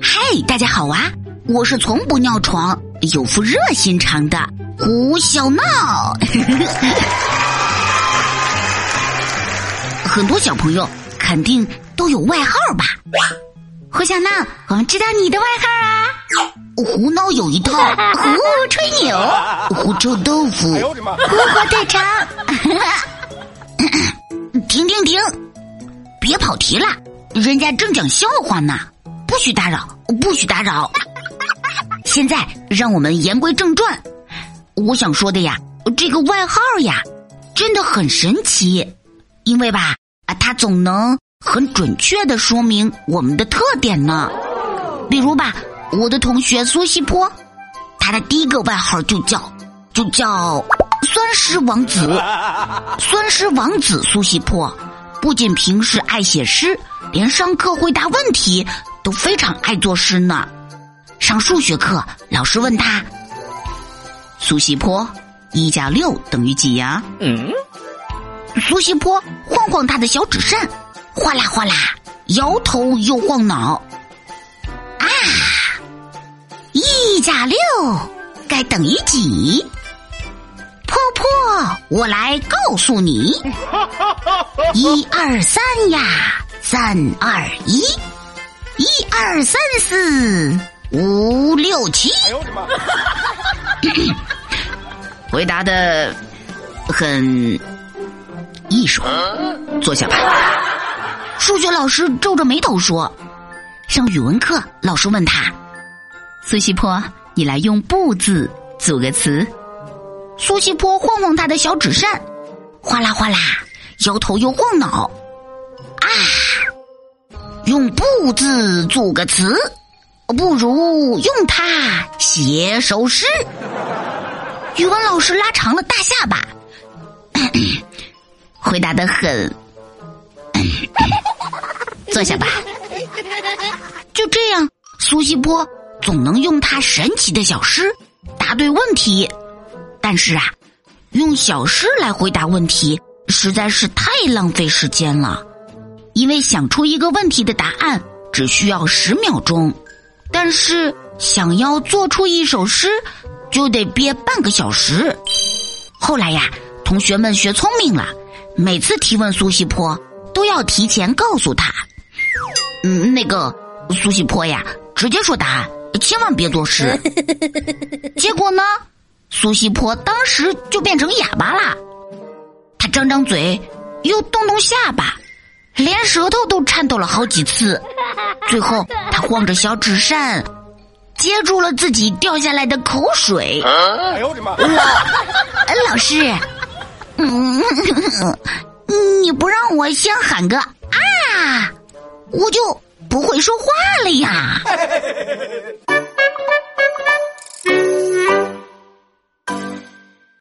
嗨，大家好啊！我是从不尿床、有副热心肠的胡小闹。很多小朋友肯定都有外号吧？胡小闹，我们知道你的外号啊。胡闹有一套，胡吹牛，胡臭豆腐，胡火腿肠。停停停！别跑题了，人家正讲笑话呢，不许打扰，不许打扰。现在让我们言归正传。我想说的呀，这个外号呀，真的很神奇，因为吧，啊，它总能很准确的说明我们的特点呢。比如吧，我的同学苏西坡，他的第一个外号就叫就叫酸诗王子。酸诗王子苏西坡，不仅平时爱写诗，连上课回答问题都非常爱作诗呢。上数学课，老师问他：“苏西坡，一加六等于几呀？”嗯，苏西坡晃晃他的小纸扇，哗啦哗啦，摇头又晃脑。啊，一加六该等于几？婆婆，我来告诉你，一二三呀，三二一，一二三四。五六七，哎呦我的妈！回答的很艺术，坐下吧。数学老师皱着眉头说：“上语文课，老师问他，苏西坡，你来用‘不’字组个词。”苏西坡晃晃他的小纸扇，哗啦哗啦，摇头又晃脑。啊，用‘不’字组个词。不如用它写首诗。语文老师拉长了大下巴，回答的很。坐下吧。就这样，苏西波总能用他神奇的小诗答对问题。但是啊，用小诗来回答问题实在是太浪费时间了，因为想出一个问题的答案只需要十秒钟。但是想要做出一首诗，就得憋半个小时。后来呀，同学们学聪明了，每次提问苏西坡，都要提前告诉他。嗯，那个苏西坡呀，直接说答案，千万别作诗。结果呢，苏西坡当时就变成哑巴了。他张张嘴，又动动下巴，连舌头都颤抖了好几次。最后，他晃着小纸扇，接住了自己掉下来的口水。哎呦我的妈！老老师，嗯，你不让我先喊个啊，我就不会说话了呀。